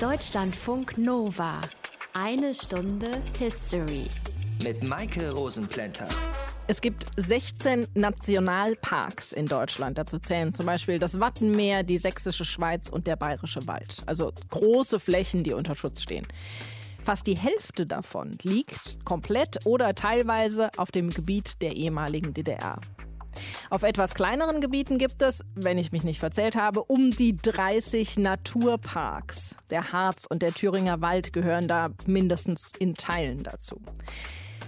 Deutschlandfunk Nova. Eine Stunde History. Mit Maike Rosenplanter. Es gibt 16 Nationalparks in Deutschland. Dazu zählen zum Beispiel das Wattenmeer, die Sächsische Schweiz und der Bayerische Wald. Also große Flächen, die unter Schutz stehen. Fast die Hälfte davon liegt komplett oder teilweise auf dem Gebiet der ehemaligen DDR. Auf etwas kleineren Gebieten gibt es, wenn ich mich nicht verzählt habe, um die 30 Naturparks. Der Harz und der Thüringer Wald gehören da mindestens in Teilen dazu.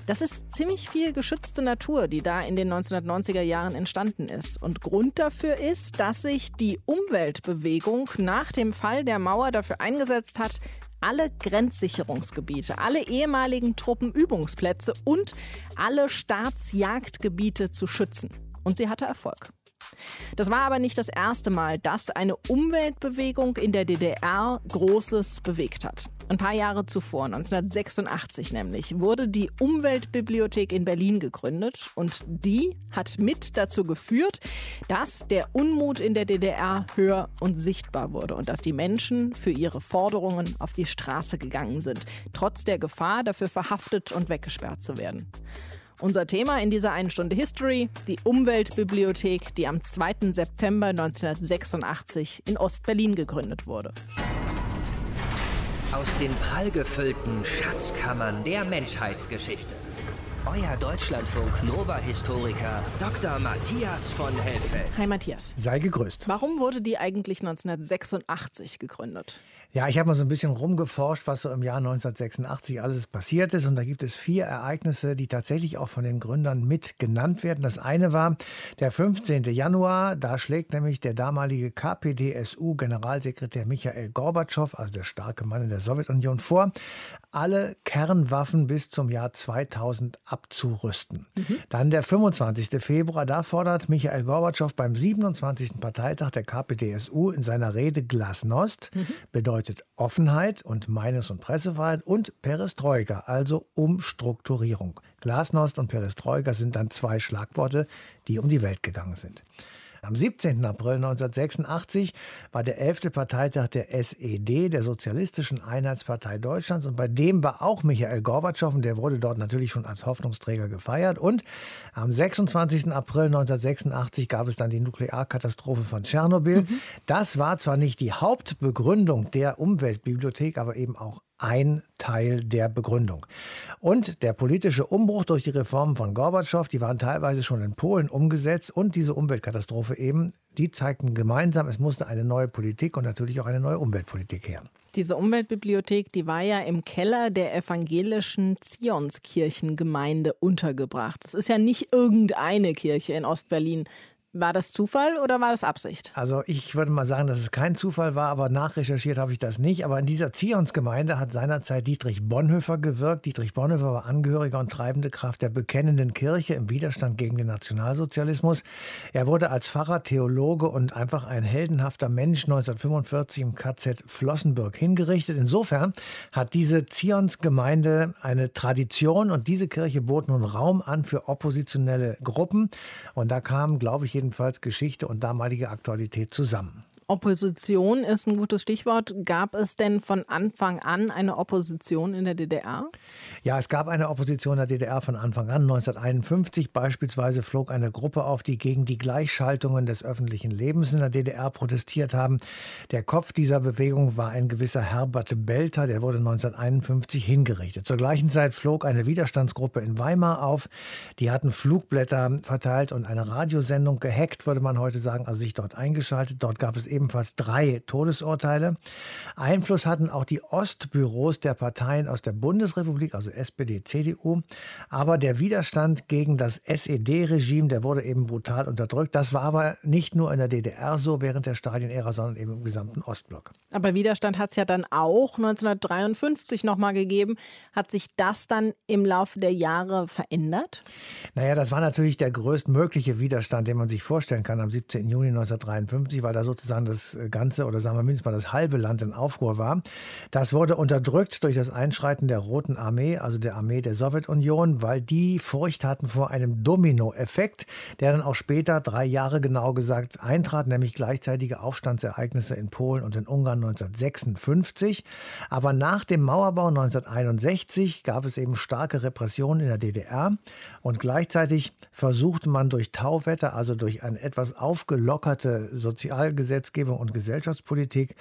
Das ist ziemlich viel geschützte Natur, die da in den 1990er Jahren entstanden ist. Und Grund dafür ist, dass sich die Umweltbewegung nach dem Fall der Mauer dafür eingesetzt hat, alle Grenzsicherungsgebiete, alle ehemaligen Truppenübungsplätze und alle Staatsjagdgebiete zu schützen. Und sie hatte Erfolg. Das war aber nicht das erste Mal, dass eine Umweltbewegung in der DDR Großes bewegt hat. Ein paar Jahre zuvor, 1986 nämlich, wurde die Umweltbibliothek in Berlin gegründet und die hat mit dazu geführt, dass der Unmut in der DDR höher und sichtbar wurde und dass die Menschen für ihre Forderungen auf die Straße gegangen sind, trotz der Gefahr, dafür verhaftet und weggesperrt zu werden. Unser Thema in dieser einen Stunde History, die Umweltbibliothek, die am 2. September 1986 in Ostberlin gegründet wurde. Aus den prallgefüllten Schatzkammern der Menschheitsgeschichte. Euer Deutschlandfunk Nova-Historiker Dr. Matthias von Helfeld. Hi Matthias. Sei gegrüßt. Warum wurde die eigentlich 1986 gegründet? Ja, ich habe mal so ein bisschen rumgeforscht, was so im Jahr 1986 alles passiert ist. Und da gibt es vier Ereignisse, die tatsächlich auch von den Gründern mit genannt werden. Das eine war der 15. Januar. Da schlägt nämlich der damalige KPDSU-Generalsekretär Michael Gorbatschow, also der starke Mann in der Sowjetunion, vor, alle Kernwaffen bis zum Jahr 2000 abzurüsten. Mhm. Dann der 25. Februar. Da fordert Michael Gorbatschow beim 27. Parteitag der KPDSU in seiner Rede Glasnost, mhm. bedeutet bedeutet Offenheit und Meinungs- und Pressefreiheit und Perestroika, also Umstrukturierung. Glasnost und Perestroika sind dann zwei Schlagworte, die um die Welt gegangen sind. Am 17. April 1986 war der 11. Parteitag der SED, der Sozialistischen Einheitspartei Deutschlands. Und bei dem war auch Michael Gorbatschow und der wurde dort natürlich schon als Hoffnungsträger gefeiert. Und am 26. April 1986 gab es dann die Nuklearkatastrophe von Tschernobyl. Mhm. Das war zwar nicht die Hauptbegründung der Umweltbibliothek, aber eben auch ein Teil der Begründung. Und der politische Umbruch durch die Reformen von Gorbatschow, die waren teilweise schon in Polen umgesetzt und diese Umweltkatastrophe eben, die zeigten gemeinsam, es musste eine neue Politik und natürlich auch eine neue Umweltpolitik her. Diese Umweltbibliothek, die war ja im Keller der evangelischen Zionskirchengemeinde untergebracht. Das ist ja nicht irgendeine Kirche in Ostberlin, war das Zufall oder war das Absicht? Also ich würde mal sagen, dass es kein Zufall war, aber nachrecherchiert habe ich das nicht. Aber in dieser Zionsgemeinde hat seinerzeit Dietrich Bonhoeffer gewirkt. Dietrich Bonhoeffer war Angehöriger und treibende Kraft der bekennenden Kirche im Widerstand gegen den Nationalsozialismus. Er wurde als Pfarrer, Theologe und einfach ein heldenhafter Mensch 1945 im KZ Flossenburg hingerichtet. Insofern hat diese Zionsgemeinde eine Tradition und diese Kirche bot nun Raum an für oppositionelle Gruppen. Und da kam, glaube ich, jedenfalls Geschichte und damalige Aktualität zusammen. Opposition ist ein gutes Stichwort. Gab es denn von Anfang an eine Opposition in der DDR? Ja, es gab eine Opposition in der DDR von Anfang an. 1951 beispielsweise flog eine Gruppe auf, die gegen die Gleichschaltungen des öffentlichen Lebens in der DDR protestiert haben. Der Kopf dieser Bewegung war ein gewisser Herbert Belter, der wurde 1951 hingerichtet. Zur gleichen Zeit flog eine Widerstandsgruppe in Weimar auf. Die hatten Flugblätter verteilt und eine Radiosendung gehackt, würde man heute sagen, also sich dort eingeschaltet. Dort gab es eben ebenfalls drei Todesurteile. Einfluss hatten auch die Ostbüros der Parteien aus der Bundesrepublik, also SPD, CDU. Aber der Widerstand gegen das SED-Regime, der wurde eben brutal unterdrückt. Das war aber nicht nur in der DDR so während der Stalin-Ära, sondern eben im gesamten Ostblock. Aber Widerstand hat es ja dann auch 1953 nochmal gegeben. Hat sich das dann im Laufe der Jahre verändert? Naja, das war natürlich der größtmögliche Widerstand, den man sich vorstellen kann am 17. Juni 1953, weil da sozusagen das ganze oder sagen wir mindestens mal das halbe Land in Aufruhr war. Das wurde unterdrückt durch das Einschreiten der Roten Armee, also der Armee der Sowjetunion, weil die Furcht hatten vor einem Dominoeffekt, der dann auch später, drei Jahre genau gesagt, eintrat, nämlich gleichzeitige Aufstandsereignisse in Polen und in Ungarn 1956. Aber nach dem Mauerbau 1961 gab es eben starke Repressionen in der DDR und gleichzeitig versuchte man durch Tauwetter, also durch eine etwas aufgelockerte Sozialgesetzgebung und Gesellschaftspolitik,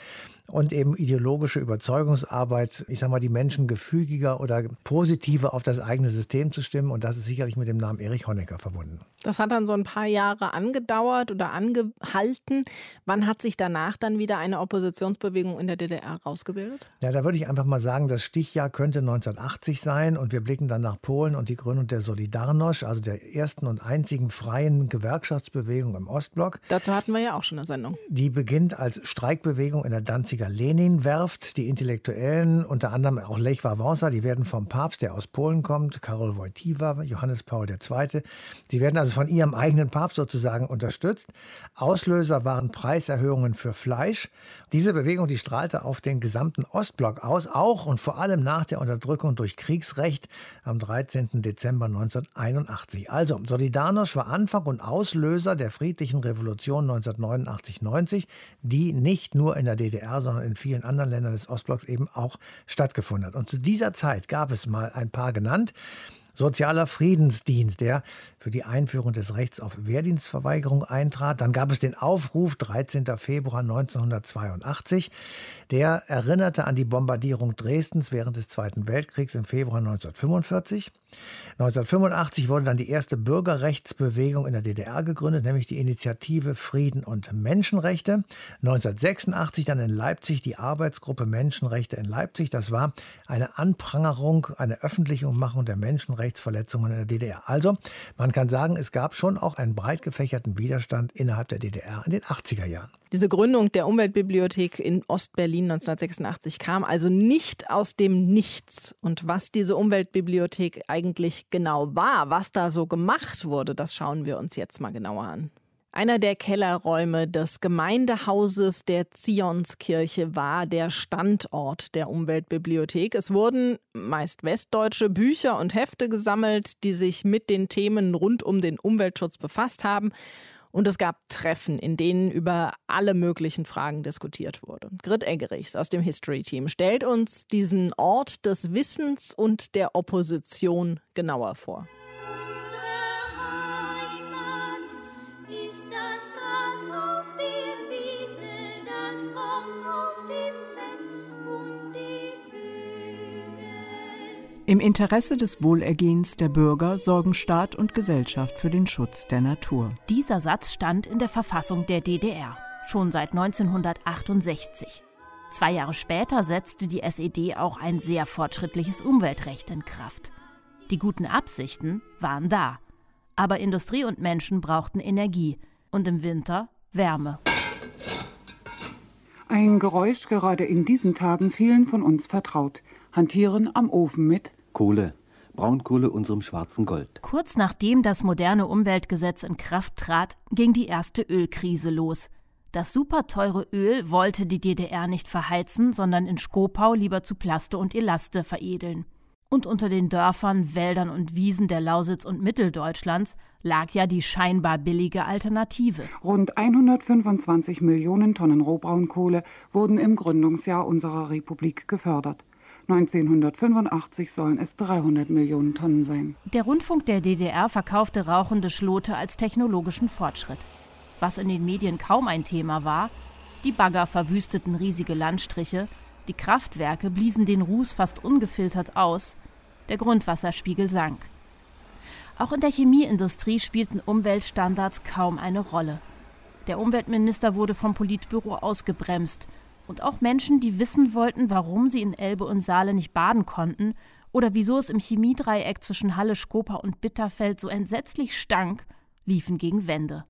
und eben ideologische Überzeugungsarbeit, ich sage mal, die Menschen gefügiger oder positiver auf das eigene System zu stimmen. Und das ist sicherlich mit dem Namen Erich Honecker verbunden. Das hat dann so ein paar Jahre angedauert oder angehalten. Wann hat sich danach dann wieder eine Oppositionsbewegung in der DDR rausgebildet? Ja, da würde ich einfach mal sagen, das Stichjahr könnte 1980 sein und wir blicken dann nach Polen und die Gründung der Solidarność, also der ersten und einzigen freien Gewerkschaftsbewegung im Ostblock. Dazu hatten wir ja auch schon eine Sendung. Die beginnt als Streikbewegung in der Danziger Lenin-Werft. Die Intellektuellen, unter anderem auch Lech Wałęsa, die werden vom Papst, der aus Polen kommt, Karol Wojtyła, Johannes Paul II., die werden also von ihrem eigenen Papst sozusagen unterstützt. Auslöser waren Preiserhöhungen für Fleisch. Diese Bewegung, die strahlte auf den gesamten Ostblock aus, auch und vor allem nach der Unterdrückung durch Kriegsrecht am 13. Dezember 1981. Also, Solidarność war Anfang und Auslöser der friedlichen Revolution 1989-90, die nicht nur in der DDR, sondern in vielen anderen Ländern des Ostblocks eben auch stattgefunden hat. Und zu dieser Zeit gab es mal ein paar genannt. Sozialer Friedensdienst, der für die Einführung des Rechts auf Wehrdienstverweigerung eintrat. Dann gab es den Aufruf 13. Februar 1982. Der erinnerte an die Bombardierung Dresdens während des Zweiten Weltkriegs im Februar 1945. 1985 wurde dann die erste Bürgerrechtsbewegung in der DDR gegründet, nämlich die Initiative Frieden und Menschenrechte. 1986 dann in Leipzig die Arbeitsgruppe Menschenrechte in Leipzig. Das war eine Anprangerung, eine Öffentlichmachung der Menschenrechtsverletzungen in der DDR. Also man kann sagen, es gab schon auch einen breit gefächerten Widerstand innerhalb der DDR in den 80er Jahren. Diese Gründung der Umweltbibliothek in Ostberlin 1986 kam also nicht aus dem Nichts. Und was diese Umweltbibliothek eigentlich genau war, was da so gemacht wurde, das schauen wir uns jetzt mal genauer an. Einer der Kellerräume des Gemeindehauses der Zionskirche war der Standort der Umweltbibliothek. Es wurden meist westdeutsche Bücher und Hefte gesammelt, die sich mit den Themen rund um den Umweltschutz befasst haben. Und es gab Treffen, in denen über alle möglichen Fragen diskutiert wurde. Grit Eggerichs aus dem History Team stellt uns diesen Ort des Wissens und der Opposition genauer vor. Im Interesse des Wohlergehens der Bürger sorgen Staat und Gesellschaft für den Schutz der Natur. Dieser Satz stand in der Verfassung der DDR, schon seit 1968. Zwei Jahre später setzte die SED auch ein sehr fortschrittliches Umweltrecht in Kraft. Die guten Absichten waren da, aber Industrie und Menschen brauchten Energie und im Winter Wärme. Ein Geräusch gerade in diesen Tagen vielen von uns vertraut. Hantieren am Ofen mit Kohle. Braunkohle unserem schwarzen Gold. Kurz nachdem das moderne Umweltgesetz in Kraft trat, ging die erste Ölkrise los. Das superteure Öl wollte die DDR nicht verheizen, sondern in Skopau lieber zu Plaste und Elaste veredeln. Und unter den Dörfern, Wäldern und Wiesen der Lausitz und Mitteldeutschlands lag ja die scheinbar billige Alternative. Rund 125 Millionen Tonnen Rohbraunkohle wurden im Gründungsjahr unserer Republik gefördert. 1985 sollen es 300 Millionen Tonnen sein. Der Rundfunk der DDR verkaufte rauchende Schlote als technologischen Fortschritt. Was in den Medien kaum ein Thema war, die Bagger verwüsteten riesige Landstriche, die Kraftwerke bliesen den Ruß fast ungefiltert aus, der Grundwasserspiegel sank. Auch in der Chemieindustrie spielten Umweltstandards kaum eine Rolle. Der Umweltminister wurde vom Politbüro ausgebremst und auch Menschen, die wissen wollten, warum sie in Elbe und Saale nicht baden konnten oder wieso es im Chemiedreieck zwischen Halle, Skopa und Bitterfeld so entsetzlich stank, liefen gegen Wände.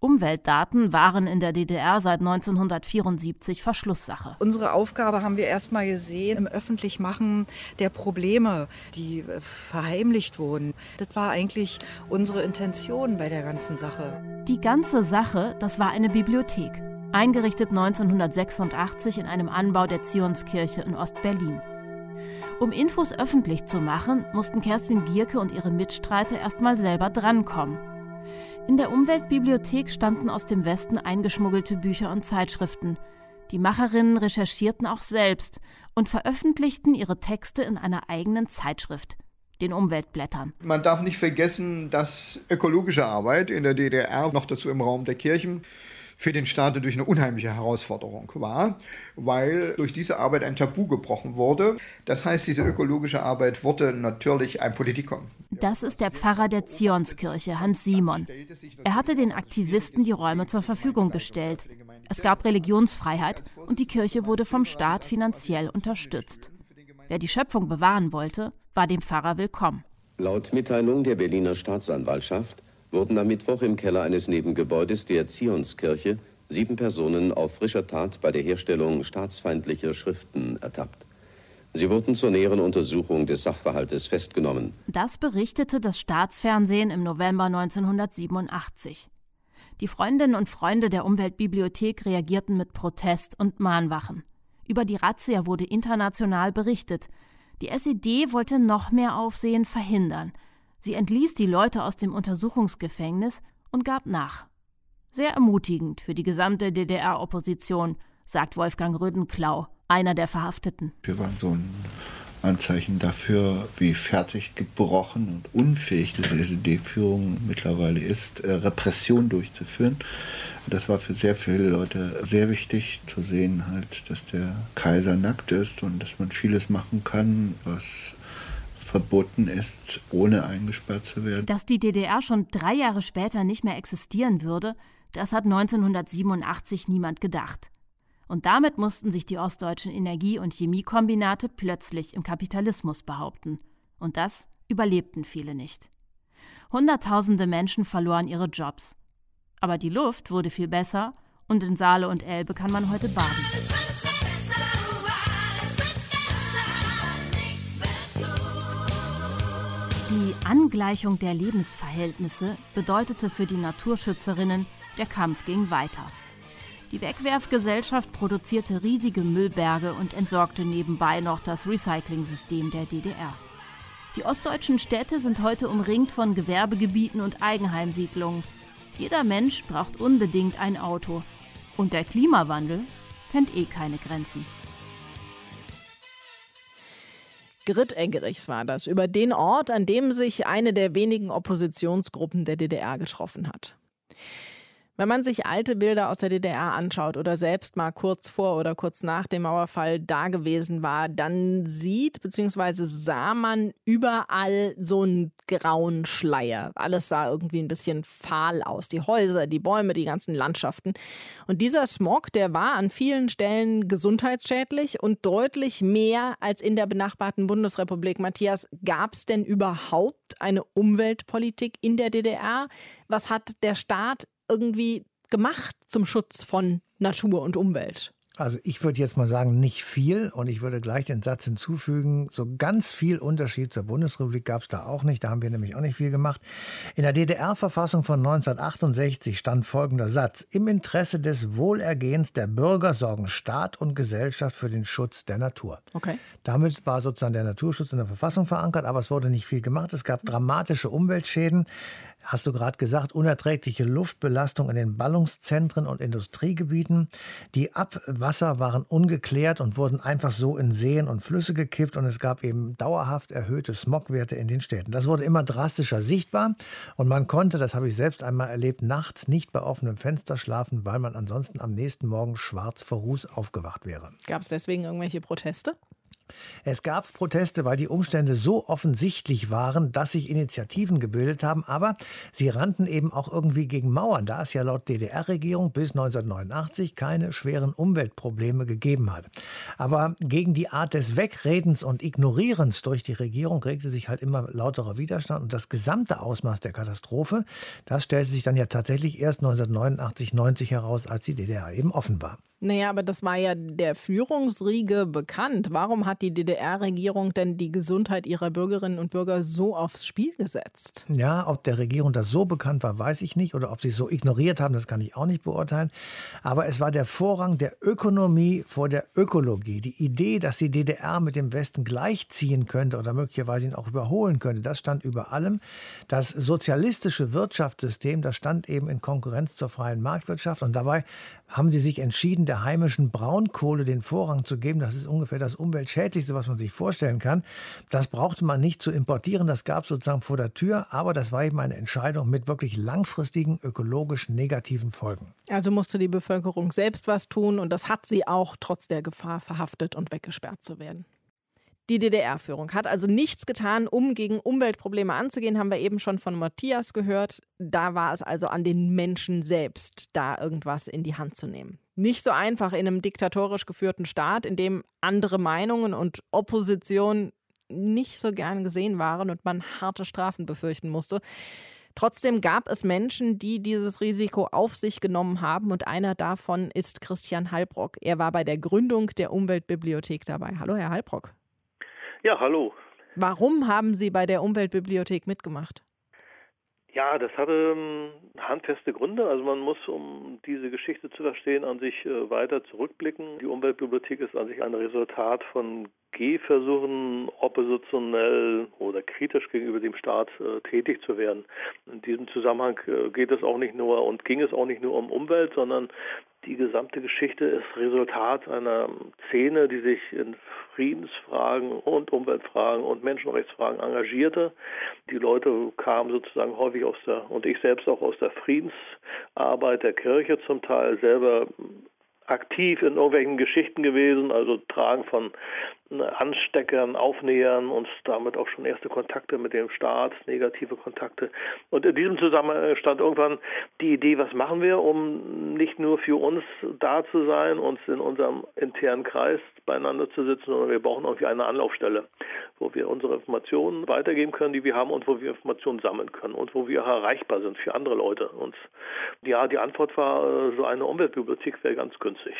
Umweltdaten waren in der DDR seit 1974 Verschlusssache. Unsere Aufgabe haben wir erstmal gesehen im Öffentlichmachen der Probleme, die äh, verheimlicht wurden. Das war eigentlich unsere Intention bei der ganzen Sache. Die ganze Sache, das war eine Bibliothek. Eingerichtet 1986 in einem Anbau der Zionskirche in Ostberlin. Um Infos öffentlich zu machen, mussten Kerstin Gierke und ihre Mitstreiter erstmal selber drankommen. In der Umweltbibliothek standen aus dem Westen eingeschmuggelte Bücher und Zeitschriften. Die Macherinnen recherchierten auch selbst und veröffentlichten ihre Texte in einer eigenen Zeitschrift, den Umweltblättern. Man darf nicht vergessen, dass ökologische Arbeit in der DDR, noch dazu im Raum der Kirchen, für den Staat natürlich eine unheimliche Herausforderung war, weil durch diese Arbeit ein Tabu gebrochen wurde. Das heißt, diese ökologische Arbeit wurde natürlich ein Politikum. Das ist der Pfarrer der Zionskirche, Hans Simon. Er hatte den Aktivisten die Räume zur Verfügung gestellt. Es gab Religionsfreiheit und die Kirche wurde vom Staat finanziell unterstützt. Wer die Schöpfung bewahren wollte, war dem Pfarrer willkommen. Laut Mitteilung der Berliner Staatsanwaltschaft wurden am Mittwoch im Keller eines Nebengebäudes der Zionskirche sieben Personen auf frischer Tat bei der Herstellung staatsfeindlicher Schriften ertappt. Sie wurden zur näheren Untersuchung des Sachverhaltes festgenommen. Das berichtete das Staatsfernsehen im November 1987. Die Freundinnen und Freunde der Umweltbibliothek reagierten mit Protest und Mahnwachen. Über die Razzia wurde international berichtet. Die SED wollte noch mehr Aufsehen verhindern – Sie entließ die Leute aus dem Untersuchungsgefängnis und gab nach. Sehr ermutigend für die gesamte DDR-Opposition, sagt Wolfgang Rödenklau, einer der Verhafteten. Wir waren so ein Anzeichen dafür, wie fertig gebrochen und unfähig die SED-Führung mittlerweile ist, äh, Repression durchzuführen. Das war für sehr viele Leute sehr wichtig zu sehen, halt, dass der Kaiser nackt ist und dass man vieles machen kann, was verboten ist, ohne eingesperrt zu werden. Dass die DDR schon drei Jahre später nicht mehr existieren würde, das hat 1987 niemand gedacht. Und damit mussten sich die ostdeutschen Energie- und Chemiekombinate plötzlich im Kapitalismus behaupten. Und das überlebten viele nicht. Hunderttausende Menschen verloren ihre Jobs. Aber die Luft wurde viel besser und in Saale und Elbe kann man heute baden. Die Angleichung der Lebensverhältnisse bedeutete für die Naturschützerinnen, der Kampf ging weiter. Die Wegwerfgesellschaft produzierte riesige Müllberge und entsorgte nebenbei noch das Recyclingsystem der DDR. Die ostdeutschen Städte sind heute umringt von Gewerbegebieten und Eigenheimsiedlungen. Jeder Mensch braucht unbedingt ein Auto. Und der Klimawandel kennt eh keine Grenzen. Grit-Eggerichs war das, über den Ort, an dem sich eine der wenigen Oppositionsgruppen der DDR getroffen hat. Wenn man sich alte Bilder aus der DDR anschaut oder selbst mal kurz vor oder kurz nach dem Mauerfall da gewesen war, dann sieht bzw. sah man überall so einen grauen Schleier. Alles sah irgendwie ein bisschen fahl aus. Die Häuser, die Bäume, die ganzen Landschaften. Und dieser Smog, der war an vielen Stellen gesundheitsschädlich und deutlich mehr als in der benachbarten Bundesrepublik. Matthias, gab es denn überhaupt eine Umweltpolitik in der DDR? Was hat der Staat irgendwie gemacht zum Schutz von Natur und Umwelt? Also ich würde jetzt mal sagen, nicht viel. Und ich würde gleich den Satz hinzufügen, so ganz viel Unterschied zur Bundesrepublik gab es da auch nicht. Da haben wir nämlich auch nicht viel gemacht. In der DDR-Verfassung von 1968 stand folgender Satz. Im Interesse des Wohlergehens der Bürger sorgen Staat und Gesellschaft für den Schutz der Natur. Okay. Damit war sozusagen der Naturschutz in der Verfassung verankert, aber es wurde nicht viel gemacht. Es gab dramatische Umweltschäden hast du gerade gesagt, unerträgliche Luftbelastung in den Ballungszentren und Industriegebieten. Die Abwasser waren ungeklärt und wurden einfach so in Seen und Flüsse gekippt und es gab eben dauerhaft erhöhte Smogwerte in den Städten. Das wurde immer drastischer sichtbar und man konnte, das habe ich selbst einmal erlebt, nachts nicht bei offenem Fenster schlafen, weil man ansonsten am nächsten Morgen schwarz vor Ruß aufgewacht wäre. Gab es deswegen irgendwelche Proteste? Es gab Proteste, weil die Umstände so offensichtlich waren, dass sich Initiativen gebildet haben, aber sie rannten eben auch irgendwie gegen Mauern, da es ja laut DDR-Regierung bis 1989 keine schweren Umweltprobleme gegeben hat. Aber gegen die Art des Wegredens und Ignorierens durch die Regierung regte sich halt immer lauterer Widerstand und das gesamte Ausmaß der Katastrophe, das stellte sich dann ja tatsächlich erst 1989, 90 heraus, als die DDR eben offen war. Naja, aber das war ja der Führungsriege bekannt. Warum hat die DDR-Regierung denn die Gesundheit ihrer Bürgerinnen und Bürger so aufs Spiel gesetzt? Ja, ob der Regierung das so bekannt war, weiß ich nicht. Oder ob sie es so ignoriert haben, das kann ich auch nicht beurteilen. Aber es war der Vorrang der Ökonomie vor der Ökologie. Die Idee, dass die DDR mit dem Westen gleichziehen könnte oder möglicherweise ihn auch überholen könnte, das stand über allem. Das sozialistische Wirtschaftssystem, das stand eben in Konkurrenz zur freien Marktwirtschaft. Und dabei haben sie sich entschieden, der heimischen Braunkohle den Vorrang zu geben. Das ist ungefähr das umweltschädlichste, was man sich vorstellen kann. Das brauchte man nicht zu importieren, das gab es sozusagen vor der Tür, aber das war eben eine Entscheidung mit wirklich langfristigen ökologisch negativen Folgen. Also musste die Bevölkerung selbst was tun und das hat sie auch trotz der Gefahr verhaftet und weggesperrt zu werden. Die DDR-Führung hat also nichts getan, um gegen Umweltprobleme anzugehen, haben wir eben schon von Matthias gehört. Da war es also an den Menschen selbst, da irgendwas in die Hand zu nehmen. Nicht so einfach in einem diktatorisch geführten Staat, in dem andere Meinungen und Opposition nicht so gern gesehen waren und man harte Strafen befürchten musste. Trotzdem gab es Menschen, die dieses Risiko auf sich genommen haben und einer davon ist Christian Halbrock. Er war bei der Gründung der Umweltbibliothek dabei. Hallo, Herr Halbrock. Ja, hallo. Warum haben Sie bei der Umweltbibliothek mitgemacht? Ja, das hatte ähm, handfeste Gründe. Also man muss, um diese Geschichte zu verstehen, an sich äh, weiter zurückblicken. Die Umweltbibliothek ist an sich ein Resultat von Gehversuchen, oppositionell oder kritisch gegenüber dem Staat äh, tätig zu werden. In diesem Zusammenhang äh, geht es auch nicht nur und ging es auch nicht nur um Umwelt, sondern die gesamte Geschichte ist Resultat einer Szene, die sich in Friedensfragen und Umweltfragen und Menschenrechtsfragen engagierte. Die Leute kamen sozusagen häufig aus der, und ich selbst auch aus der Friedensarbeit der Kirche zum Teil selber aktiv in irgendwelchen Geschichten gewesen, also Tragen von Ansteckern, Aufnähern und damit auch schon erste Kontakte mit dem Staat, negative Kontakte. Und in diesem Zusammenhang stand irgendwann die Idee, was machen wir, um nicht nur für uns da zu sein, uns in unserem internen Kreis beieinander zu sitzen, sondern wir brauchen irgendwie eine Anlaufstelle, wo wir unsere Informationen weitergeben können, die wir haben und wo wir Informationen sammeln können und wo wir erreichbar sind für andere Leute. Und ja, die Antwort war, so eine Umweltbibliothek wäre ganz günstig.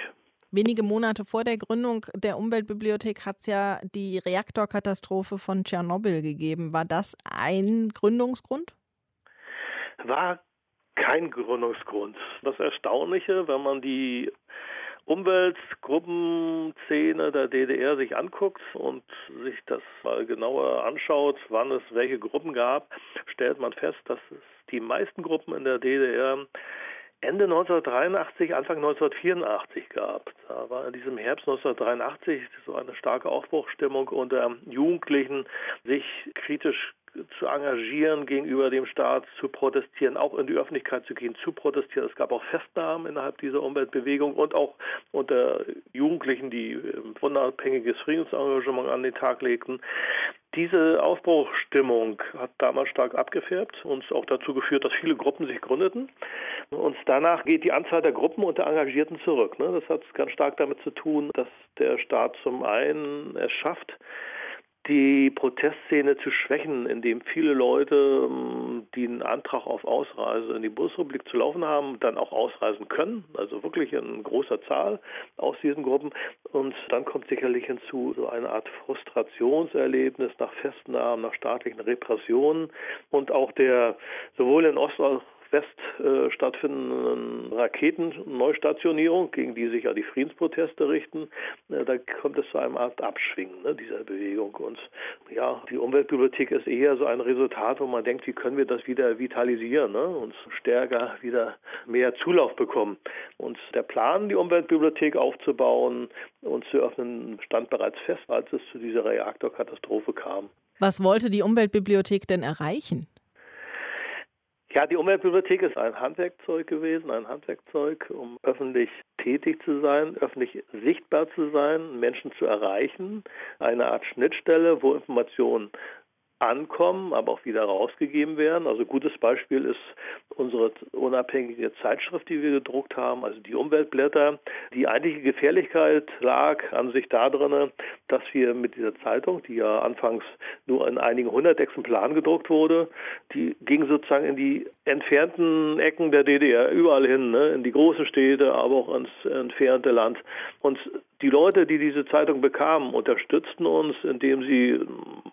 Wenige Monate vor der Gründung der Umweltbibliothek hat es ja die Reaktorkatastrophe von Tschernobyl gegeben. War das ein Gründungsgrund? War kein Gründungsgrund. Das Erstaunliche, wenn man die Umweltgruppenszene der DDR sich anguckt und sich das mal genauer anschaut, wann es welche Gruppen gab, stellt man fest, dass es die meisten Gruppen in der DDR Ende 1983, Anfang 1984 gab. Da war in diesem Herbst 1983 so eine starke Aufbruchstimmung unter Jugendlichen, sich kritisch zu engagieren gegenüber dem Staat, zu protestieren, auch in die Öffentlichkeit zu gehen, zu protestieren. Es gab auch Festnahmen innerhalb dieser Umweltbewegung und auch unter Jugendlichen, die unabhängiges Friedensengagement an den Tag legten. Diese Aufbruchstimmung hat damals stark abgefärbt und auch dazu geführt, dass viele Gruppen sich gründeten. Und danach geht die Anzahl der Gruppen und der Engagierten zurück. Ne? Das hat ganz stark damit zu tun, dass der Staat zum einen es schafft, die Protestszene zu schwächen, indem viele Leute, ähm, die einen Antrag auf Ausreise in die Bundesrepublik zu laufen haben, dann auch ausreisen können, also wirklich in großer Zahl aus diesen Gruppen. Und dann kommt sicherlich hinzu so eine Art Frustrationserlebnis nach Festnahmen, nach staatlichen Repressionen und auch der sowohl in Ost- als West äh, stattfindenden Raketenneustationierung, gegen die sich ja die Friedensproteste richten, äh, da kommt es zu einem Art Abschwingen ne, dieser Bewegung. Und ja, die Umweltbibliothek ist eher so ein Resultat, wo man denkt, wie können wir das wieder vitalisieren ne, und stärker wieder mehr Zulauf bekommen. Und der Plan, die Umweltbibliothek aufzubauen und zu öffnen, stand bereits fest, als es zu dieser Reaktorkatastrophe kam. Was wollte die Umweltbibliothek denn erreichen? Ja, die Umweltbibliothek ist ein Handwerkzeug gewesen, ein Handwerkzeug, um öffentlich tätig zu sein, öffentlich sichtbar zu sein, Menschen zu erreichen, eine Art Schnittstelle, wo Informationen ankommen, aber auch wieder rausgegeben werden. Also gutes Beispiel ist unsere unabhängige Zeitschrift, die wir gedruckt haben, also die Umweltblätter. Die eigentliche Gefährlichkeit lag an sich darin, dass wir mit dieser Zeitung, die ja anfangs nur in einigen hundert Exemplaren gedruckt wurde, die ging sozusagen in die entfernten Ecken der DDR, überall hin, ne? in die großen Städte, aber auch ins entfernte Land. Und die Leute, die diese Zeitung bekamen, unterstützten uns, indem sie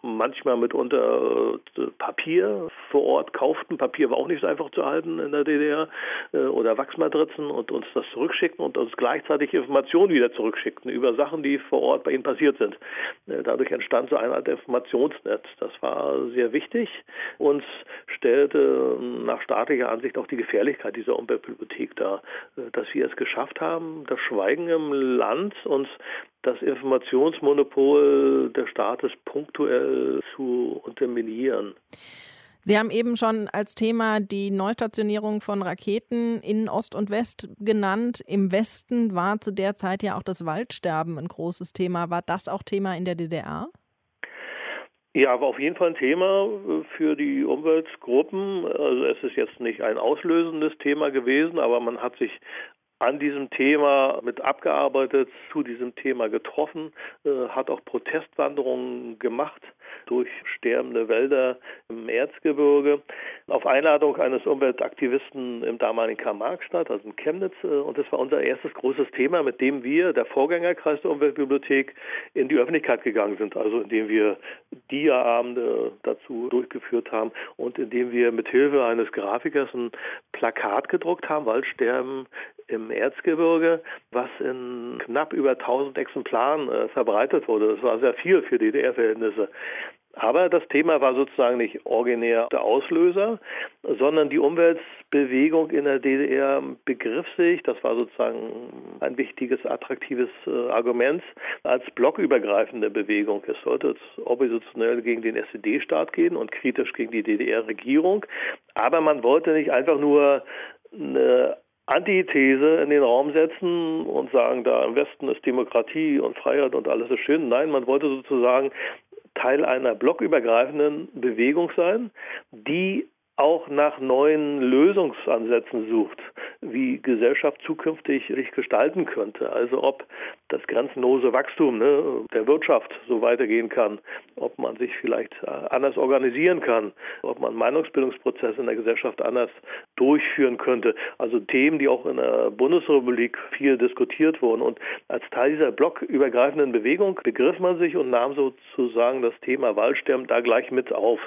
manchmal mitunter äh, Papier vor Ort kauften. Papier war auch nicht so einfach zu halten in der DDR äh, oder Wachsmatrizen und uns das zurückschickten und uns gleichzeitig Informationen wieder zurückschickten über Sachen, die vor Ort bei ihnen passiert sind. Äh, dadurch entstand so eine Art Informationsnetz. Das war sehr wichtig und stellte nach staatlicher Ansicht auch die Gefährlichkeit dieser Umweltbibliothek dar, dass wir es geschafft haben, das Schweigen im Land uns das Informationsmonopol des Staates punktuell zu unterminieren. Sie haben eben schon als Thema die Neustationierung von Raketen in Ost und West genannt. Im Westen war zu der Zeit ja auch das Waldsterben ein großes Thema. War das auch Thema in der DDR? Ja, war auf jeden Fall ein Thema für die Umweltgruppen. Also es ist jetzt nicht ein auslösendes Thema gewesen, aber man hat sich an diesem Thema mit abgearbeitet, zu diesem Thema getroffen, äh, hat auch Protestwanderungen gemacht durch sterbende Wälder im Erzgebirge auf Einladung eines Umweltaktivisten im damaligen Karl-Marx-Stadt, also in Chemnitz. Äh, und das war unser erstes großes Thema, mit dem wir, der Vorgängerkreis der Umweltbibliothek, in die Öffentlichkeit gegangen sind. Also indem wir Dia-Abende dazu durchgeführt haben und indem wir mit Hilfe eines Grafikers ein Plakat gedruckt haben, Waldsterben im Erzgebirge, was in knapp über 1000 Exemplaren äh, verbreitet wurde. Das war sehr viel für DDR-Verhältnisse. Aber das Thema war sozusagen nicht originär der Auslöser, sondern die Umweltbewegung in der DDR begriff sich, das war sozusagen ein wichtiges, attraktives äh, Argument, als blockübergreifende Bewegung. Es sollte oppositionell gegen den SED-Staat gehen und kritisch gegen die DDR-Regierung. Aber man wollte nicht einfach nur eine Antithese in den Raum setzen und sagen, da im Westen ist Demokratie und Freiheit und alles ist schön. Nein, man wollte sozusagen Teil einer blockübergreifenden Bewegung sein, die auch nach neuen Lösungsansätzen sucht, wie Gesellschaft zukünftig sich gestalten könnte. Also ob das grenzenlose Wachstum ne, der Wirtschaft so weitergehen kann, ob man sich vielleicht äh, anders organisieren kann, ob man Meinungsbildungsprozesse in der Gesellschaft anders durchführen könnte. Also Themen, die auch in der Bundesrepublik viel diskutiert wurden. Und als Teil dieser blockübergreifenden Bewegung begriff man sich und nahm sozusagen das Thema Waldsterben da gleich mit auf.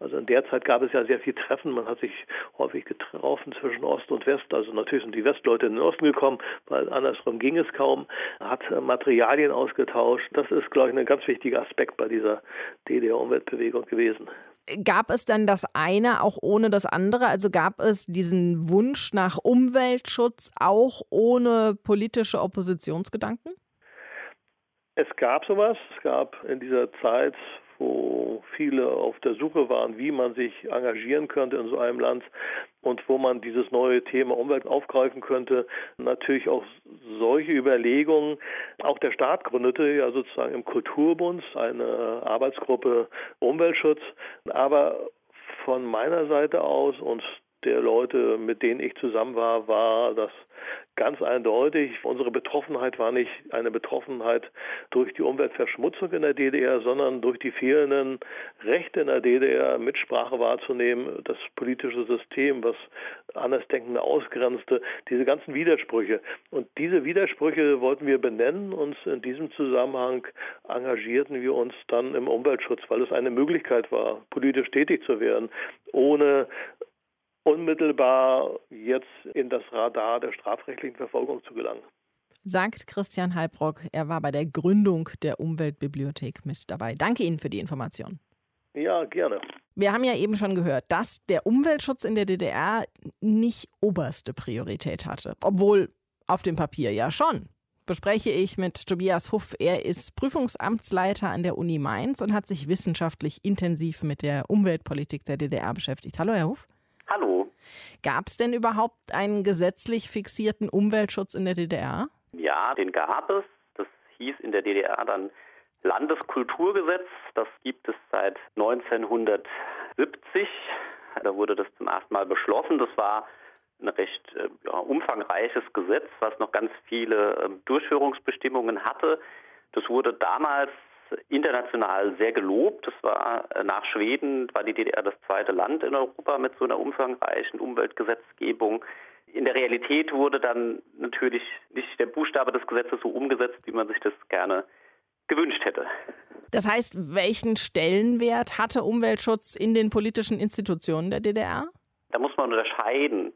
Also in der Zeit gab es ja sehr viel Treffen. Man hat sich häufig getroffen zwischen Ost und West. Also natürlich sind die Westleute in den Osten gekommen, weil andersrum ging es kaum. Hat Materialien ausgetauscht. Das ist, glaube ich, ein ganz wichtiger Aspekt bei dieser DDR-Umweltbewegung gewesen. Gab es dann das eine auch ohne das andere? Also gab es diesen Wunsch nach Umweltschutz auch ohne politische Oppositionsgedanken? Es gab sowas. Es gab in dieser Zeit wo viele auf der Suche waren, wie man sich engagieren könnte in so einem Land und wo man dieses neue Thema Umwelt aufgreifen könnte. Natürlich auch solche Überlegungen. Auch der Staat gründete ja sozusagen im Kulturbund eine Arbeitsgruppe Umweltschutz. Aber von meiner Seite aus und der Leute, mit denen ich zusammen war, war das ganz eindeutig. Unsere Betroffenheit war nicht eine Betroffenheit durch die Umweltverschmutzung in der DDR, sondern durch die fehlenden Rechte in der DDR, Mitsprache wahrzunehmen, das politische System, was Andersdenkende ausgrenzte, diese ganzen Widersprüche. Und diese Widersprüche wollten wir benennen und in diesem Zusammenhang engagierten wir uns dann im Umweltschutz, weil es eine Möglichkeit war, politisch tätig zu werden, ohne unmittelbar jetzt in das Radar der strafrechtlichen Verfolgung zu gelangen. Sagt Christian Halbrock. Er war bei der Gründung der Umweltbibliothek mit dabei. Danke Ihnen für die Information. Ja, gerne. Wir haben ja eben schon gehört, dass der Umweltschutz in der DDR nicht oberste Priorität hatte. Obwohl auf dem Papier ja schon. Bespreche ich mit Tobias Huff. Er ist Prüfungsamtsleiter an der Uni Mainz und hat sich wissenschaftlich intensiv mit der Umweltpolitik der DDR beschäftigt. Hallo, Herr Huff. Hallo. Gab es denn überhaupt einen gesetzlich fixierten Umweltschutz in der DDR? Ja, den gab es. Das hieß in der DDR dann Landeskulturgesetz. Das gibt es seit 1970. Da wurde das zum ersten Mal beschlossen. Das war ein recht äh, ja, umfangreiches Gesetz, was noch ganz viele äh, Durchführungsbestimmungen hatte. Das wurde damals international sehr gelobt. Das war äh, nach Schweden, war die DDR das zweite Land in Europa mit so einer umfangreichen Umweltgesetzgebung. In der Realität wurde dann natürlich nicht der Buchstabe des Gesetzes so umgesetzt, wie man sich das gerne gewünscht hätte. Das heißt, welchen Stellenwert hatte Umweltschutz in den politischen Institutionen der DDR? Da muss man unterscheiden,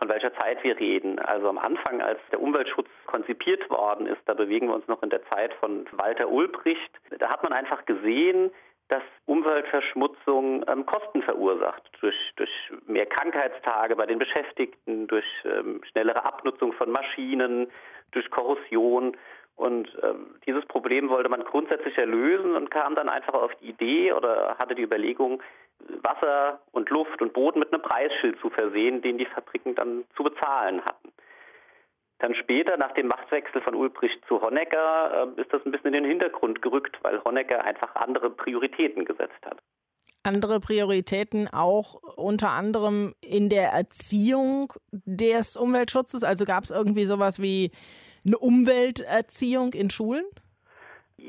von welcher Zeit wir reden. Also am Anfang, als der Umweltschutz konzipiert worden ist, da bewegen wir uns noch in der Zeit von Walter Ulbricht. Da hat man einfach gesehen, dass Umweltverschmutzung ähm, Kosten verursacht durch, durch mehr Krankheitstage bei den Beschäftigten, durch ähm, schnellere Abnutzung von Maschinen, durch Korrosion. Und ähm, dieses Problem wollte man grundsätzlich erlösen und kam dann einfach auf die Idee oder hatte die Überlegung, Wasser und Luft und Boden mit einem Preisschild zu versehen, den die Fabriken dann zu bezahlen hatten. Dann später, nach dem Machtwechsel von Ulbricht zu Honecker, äh, ist das ein bisschen in den Hintergrund gerückt, weil Honecker einfach andere Prioritäten gesetzt hat. Andere Prioritäten auch unter anderem in der Erziehung des Umweltschutzes. Also gab es irgendwie sowas wie eine Umwelterziehung in Schulen?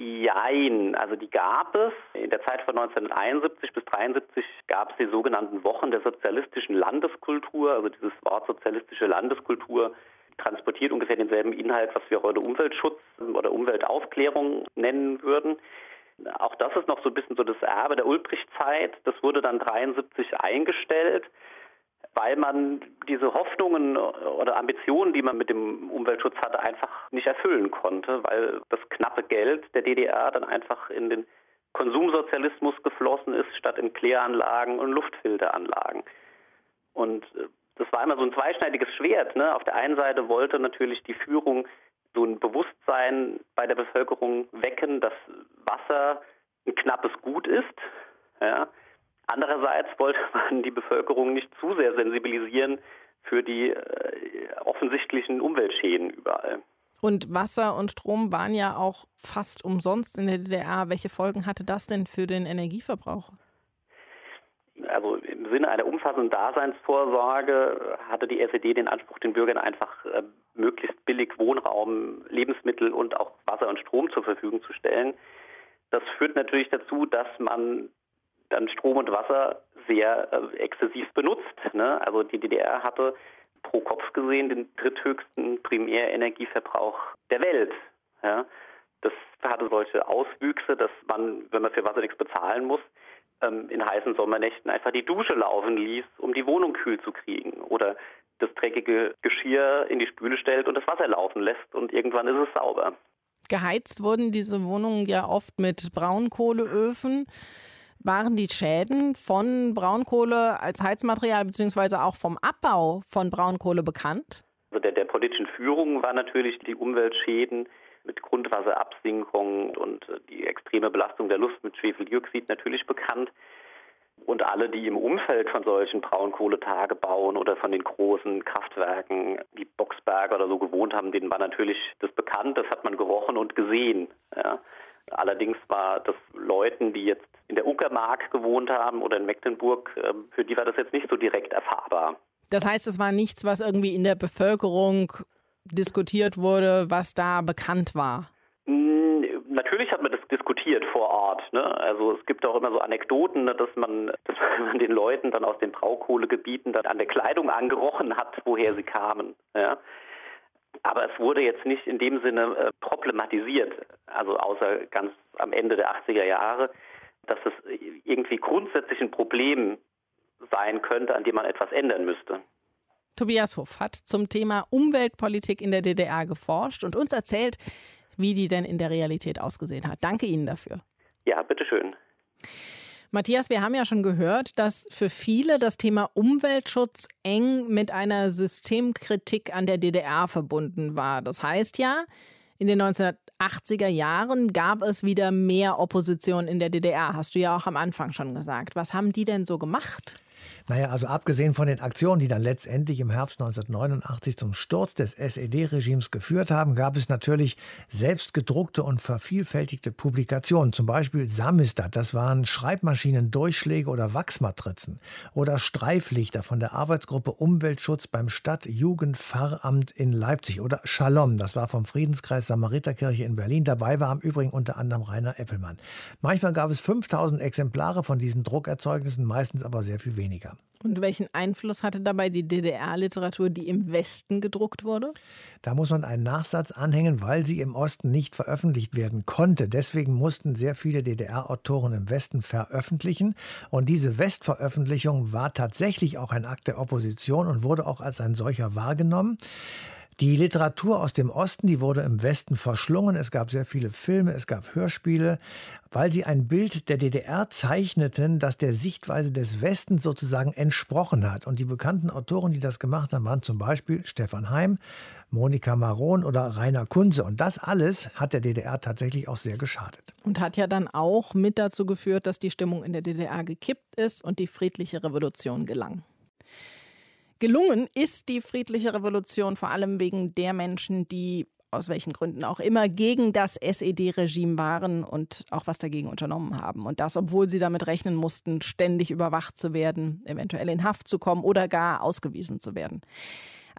Jein, also die gab es. In der Zeit von 1971 bis 1973 gab es die sogenannten Wochen der sozialistischen Landeskultur. Also dieses Wort sozialistische Landeskultur transportiert ungefähr denselben Inhalt, was wir heute Umweltschutz oder Umweltaufklärung nennen würden. Auch das ist noch so ein bisschen so das Erbe der Ulbricht-Zeit. Das wurde dann 1973 eingestellt weil man diese Hoffnungen oder Ambitionen, die man mit dem Umweltschutz hatte, einfach nicht erfüllen konnte, weil das knappe Geld der DDR dann einfach in den Konsumsozialismus geflossen ist, statt in Kläranlagen und Luftfilteranlagen. Und äh, das war immer so ein zweischneidiges Schwert. Ne? Auf der einen Seite wollte natürlich die Führung so ein Bewusstsein bei der Bevölkerung wecken, dass Wasser ein knappes Gut ist. Ja? Andererseits wollte man die Bevölkerung nicht zu sehr sensibilisieren für die äh, offensichtlichen Umweltschäden überall. Und Wasser und Strom waren ja auch fast umsonst in der DDR. Welche Folgen hatte das denn für den Energieverbrauch? Also im Sinne einer umfassenden Daseinsvorsorge hatte die SED den Anspruch, den Bürgern einfach äh, möglichst billig Wohnraum, Lebensmittel und auch Wasser und Strom zur Verfügung zu stellen. Das führt natürlich dazu, dass man dann Strom und Wasser sehr äh, exzessiv benutzt. Ne? Also die DDR hatte pro Kopf gesehen den dritthöchsten Primärenergieverbrauch der Welt. Ja? Das hatte solche Auswüchse, dass man, wenn man für Wasser nichts bezahlen muss, ähm, in heißen Sommernächten einfach die Dusche laufen ließ, um die Wohnung kühl zu kriegen. Oder das dreckige Geschirr in die Spüle stellt und das Wasser laufen lässt und irgendwann ist es sauber. Geheizt wurden diese Wohnungen ja oft mit Braunkohleöfen. Waren die Schäden von Braunkohle als Heizmaterial beziehungsweise auch vom Abbau von Braunkohle bekannt? Also der, der politischen Führung war natürlich die Umweltschäden mit Grundwasserabsinkung und die extreme Belastung der Luft mit Schwefeldioxid natürlich bekannt. Und alle, die im Umfeld von solchen Braunkohletagebauen oder von den großen Kraftwerken wie Boxberg oder so gewohnt haben, denen war natürlich das bekannt, das hat man gerochen und gesehen. Ja. Allerdings war das Leuten, die jetzt in der Uckermark gewohnt haben oder in Mecklenburg, ähm, für die war das jetzt nicht so direkt erfahrbar. Das heißt, es war nichts, was irgendwie in der Bevölkerung diskutiert wurde, was da bekannt war? Hm, natürlich hat man das diskutiert vor Ort. Ne? Also es gibt auch immer so Anekdoten, ne, dass, man, dass man den Leuten dann aus den Braukohlegebieten dann an der Kleidung angerochen hat, woher sie kamen. Ja? Aber es wurde jetzt nicht in dem Sinne äh, problematisiert, also außer ganz am Ende der 80er Jahre, dass es irgendwie grundsätzlich ein Problem sein könnte, an dem man etwas ändern müsste. Tobias Hoff hat zum Thema Umweltpolitik in der DDR geforscht und uns erzählt, wie die denn in der Realität ausgesehen hat. Danke Ihnen dafür. Ja, bitteschön. Matthias, wir haben ja schon gehört, dass für viele das Thema Umweltschutz eng mit einer Systemkritik an der DDR verbunden war. Das heißt ja, in den 1980er Jahren gab es wieder mehr Opposition in der DDR, hast du ja auch am Anfang schon gesagt. Was haben die denn so gemacht? Naja, also abgesehen von den Aktionen, die dann letztendlich im Herbst 1989 zum Sturz des SED-Regimes geführt haben, gab es natürlich selbst gedruckte und vervielfältigte Publikationen. Zum Beispiel Samistat, das waren Schreibmaschinen, Durchschläge oder Wachsmatrizen. Oder Streiflichter von der Arbeitsgruppe Umweltschutz beim Stadtjugendpfarramt in Leipzig. Oder Shalom, das war vom Friedenskreis Samariterkirche in Berlin. Dabei war im Übrigen unter anderem Rainer Eppelmann. Manchmal gab es 5000 Exemplare von diesen Druckerzeugnissen, meistens aber sehr viel weniger. Und welchen Einfluss hatte dabei die DDR-Literatur, die im Westen gedruckt wurde? Da muss man einen Nachsatz anhängen, weil sie im Osten nicht veröffentlicht werden konnte. Deswegen mussten sehr viele DDR-Autoren im Westen veröffentlichen. Und diese Westveröffentlichung war tatsächlich auch ein Akt der Opposition und wurde auch als ein solcher wahrgenommen. Die Literatur aus dem Osten, die wurde im Westen verschlungen. Es gab sehr viele Filme, es gab Hörspiele, weil sie ein Bild der DDR zeichneten, das der Sichtweise des Westens sozusagen entsprochen hat. Und die bekannten Autoren, die das gemacht haben, waren zum Beispiel Stefan Heim, Monika Maron oder Rainer Kunze. Und das alles hat der DDR tatsächlich auch sehr geschadet. Und hat ja dann auch mit dazu geführt, dass die Stimmung in der DDR gekippt ist und die friedliche Revolution gelang. Gelungen ist die friedliche Revolution vor allem wegen der Menschen, die aus welchen Gründen auch immer gegen das SED-Regime waren und auch was dagegen unternommen haben. Und das, obwohl sie damit rechnen mussten, ständig überwacht zu werden, eventuell in Haft zu kommen oder gar ausgewiesen zu werden.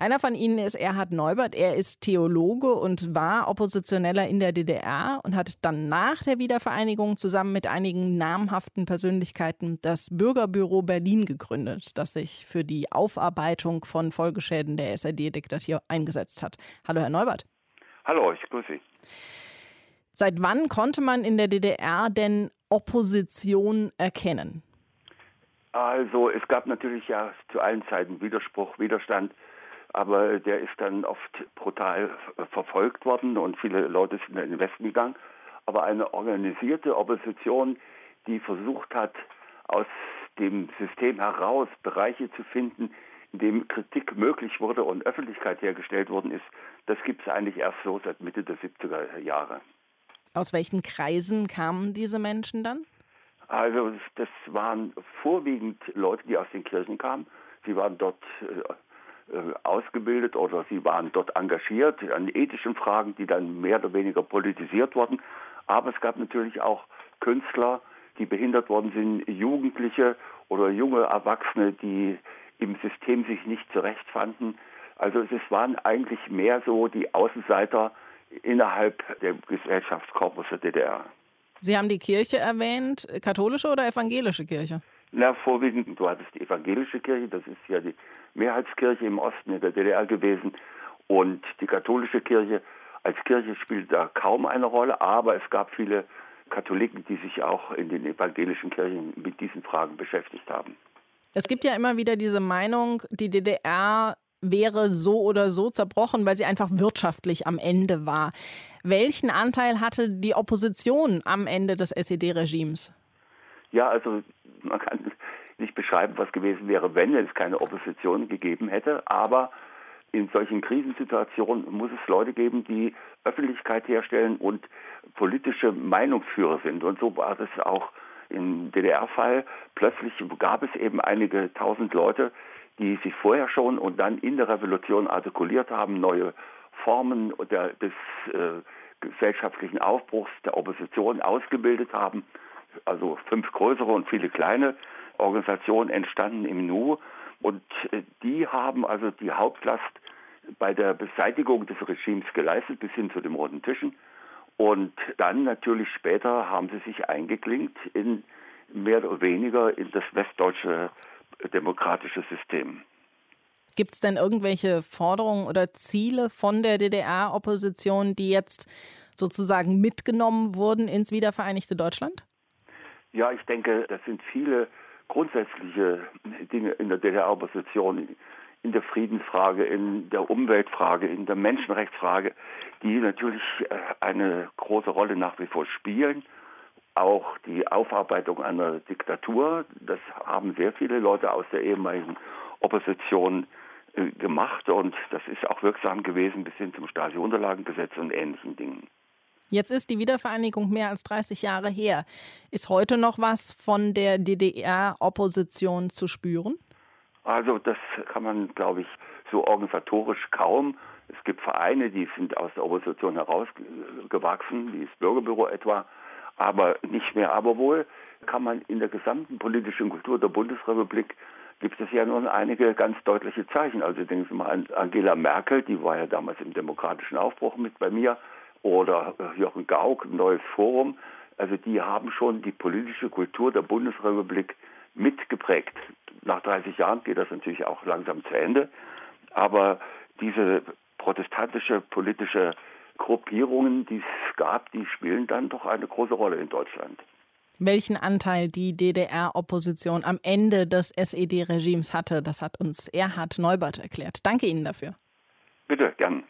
Einer von ihnen ist Erhard Neubert. Er ist Theologe und war Oppositioneller in der DDR und hat dann nach der Wiedervereinigung zusammen mit einigen namhaften Persönlichkeiten das Bürgerbüro Berlin gegründet, das sich für die Aufarbeitung von Folgeschäden der SED-Diktatur eingesetzt hat. Hallo, Herr Neubert. Hallo, ich grüße Sie. Seit wann konnte man in der DDR denn Opposition erkennen? Also es gab natürlich ja zu allen Zeiten Widerspruch, Widerstand aber der ist dann oft brutal verfolgt worden und viele Leute sind in den Westen gegangen. Aber eine organisierte Opposition, die versucht hat, aus dem System heraus Bereiche zu finden, in dem Kritik möglich wurde und Öffentlichkeit hergestellt worden ist, das gibt es eigentlich erst so seit Mitte der 70er Jahre. Aus welchen Kreisen kamen diese Menschen dann? Also das waren vorwiegend Leute, die aus den Kirchen kamen. Sie waren dort äh, ausgebildet oder sie waren dort engagiert an ethischen Fragen, die dann mehr oder weniger politisiert wurden. Aber es gab natürlich auch Künstler, die behindert worden sind, Jugendliche oder junge Erwachsene, die im System sich nicht zurechtfanden. Also es waren eigentlich mehr so die Außenseiter innerhalb der Gesellschaftskorpus der DDR. Sie haben die Kirche erwähnt, katholische oder evangelische Kirche? Na, vorwiegend, du hattest die evangelische Kirche, das ist ja die Mehrheitskirche im Osten in der DDR gewesen. Und die katholische Kirche als Kirche spielt da kaum eine Rolle, aber es gab viele Katholiken, die sich auch in den evangelischen Kirchen mit diesen Fragen beschäftigt haben. Es gibt ja immer wieder diese Meinung, die DDR wäre so oder so zerbrochen, weil sie einfach wirtschaftlich am Ende war. Welchen Anteil hatte die Opposition am Ende des SED-Regimes? Ja, also man kann nicht beschreiben, was gewesen wäre, wenn es keine Opposition gegeben hätte. Aber in solchen Krisensituationen muss es Leute geben, die Öffentlichkeit herstellen und politische Meinungsführer sind. Und so war es auch im DDR-Fall. Plötzlich gab es eben einige tausend Leute, die sich vorher schon und dann in der Revolution artikuliert haben, neue Formen der, des äh, gesellschaftlichen Aufbruchs der Opposition ausgebildet haben. Also fünf größere und viele kleine Organisationen entstanden im Nu und äh, die haben also die Hauptlast bei der Beseitigung des Regimes geleistet bis hin zu den roten Tischen. Und dann natürlich später haben sie sich eingeklinkt in mehr oder weniger in das westdeutsche demokratische System. Gibt es denn irgendwelche Forderungen oder Ziele von der DDR-Opposition, die jetzt sozusagen mitgenommen wurden ins wiedervereinigte Deutschland? Ja, ich denke, das sind viele grundsätzliche Dinge in der DDR-Opposition, in der Friedensfrage, in der Umweltfrage, in der Menschenrechtsfrage, die natürlich äh, eine große Rolle nach wie vor spielen. Auch die Aufarbeitung einer Diktatur, das haben sehr viele Leute aus der ehemaligen Opposition äh, gemacht und das ist auch wirksam gewesen bis hin zum Stasi-Unterlagengesetz und ähnlichen Dingen. Jetzt ist die Wiedervereinigung mehr als 30 Jahre her. Ist heute noch was von der DDR-Opposition zu spüren? Also das kann man, glaube ich, so organisatorisch kaum. Es gibt Vereine, die sind aus der Opposition herausgewachsen, wie das Bürgerbüro etwa, aber nicht mehr. Aber wohl kann man in der gesamten politischen Kultur der Bundesrepublik gibt es ja nun einige ganz deutliche Zeichen. Also denken Sie mal an Angela Merkel, die war ja damals im demokratischen Aufbruch mit bei mir, oder Jochen Gauck, Neues Forum. Also die haben schon die politische Kultur der Bundesrepublik mitgeprägt. Nach 30 Jahren geht das natürlich auch langsam zu Ende. Aber diese protestantische politische Gruppierungen, die es gab, die spielen dann doch eine große Rolle in Deutschland. Welchen Anteil die DDR-Opposition am Ende des SED-Regimes hatte, das hat uns Erhard Neubert erklärt. Danke Ihnen dafür. Bitte, gern.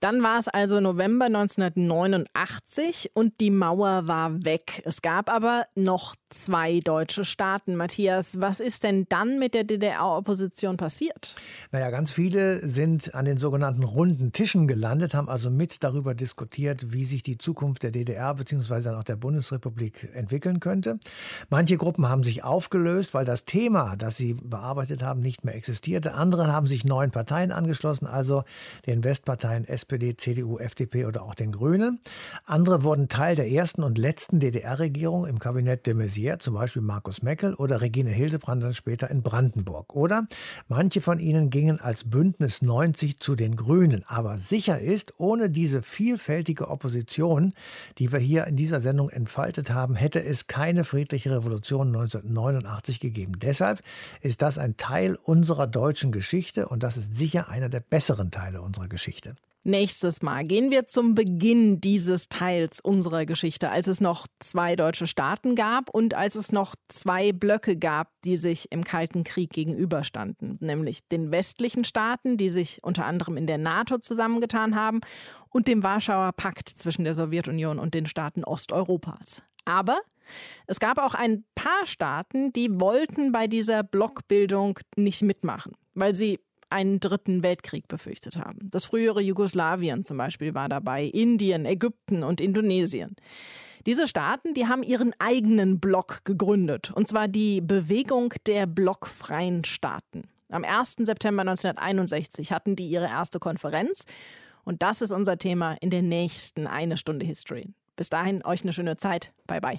Dann war es also November 1989 und die Mauer war weg. Es gab aber noch zwei deutsche Staaten. Matthias, was ist denn dann mit der DDR-Opposition passiert? Naja, ganz viele sind an den sogenannten runden Tischen gelandet, haben also mit darüber diskutiert, wie sich die Zukunft der DDR bzw. dann auch der Bundesrepublik entwickeln könnte. Manche Gruppen haben sich aufgelöst, weil das Thema, das sie bearbeitet haben, nicht mehr existierte. Andere haben sich neuen Parteien angeschlossen, also den Westparteien SPD, CDU, FDP oder auch den Grünen. Andere wurden Teil der ersten und letzten DDR-Regierung im Kabinett de Maizière, zum Beispiel Markus Meckel oder Regine Hildebrand dann später in Brandenburg. Oder manche von ihnen gingen als Bündnis 90 zu den Grünen. Aber sicher ist, ohne diese vielfältige Opposition, die wir hier in dieser Sendung entfaltet haben, hätte es keine friedliche Revolution 1989 gegeben. Deshalb ist das ein Teil unserer deutschen Geschichte und das ist sicher einer der besseren Teile unserer Geschichte. Nächstes Mal gehen wir zum Beginn dieses Teils unserer Geschichte, als es noch zwei deutsche Staaten gab und als es noch zwei Blöcke gab, die sich im Kalten Krieg gegenüberstanden, nämlich den westlichen Staaten, die sich unter anderem in der NATO zusammengetan haben, und dem Warschauer Pakt zwischen der Sowjetunion und den Staaten Osteuropas. Aber es gab auch ein paar Staaten, die wollten bei dieser Blockbildung nicht mitmachen, weil sie einen dritten Weltkrieg befürchtet haben. Das frühere Jugoslawien zum Beispiel war dabei, Indien, Ägypten und Indonesien. Diese Staaten, die haben ihren eigenen Block gegründet, und zwar die Bewegung der blockfreien Staaten. Am 1. September 1961 hatten die ihre erste Konferenz und das ist unser Thema in der nächsten eine Stunde History. Bis dahin euch eine schöne Zeit. Bye bye.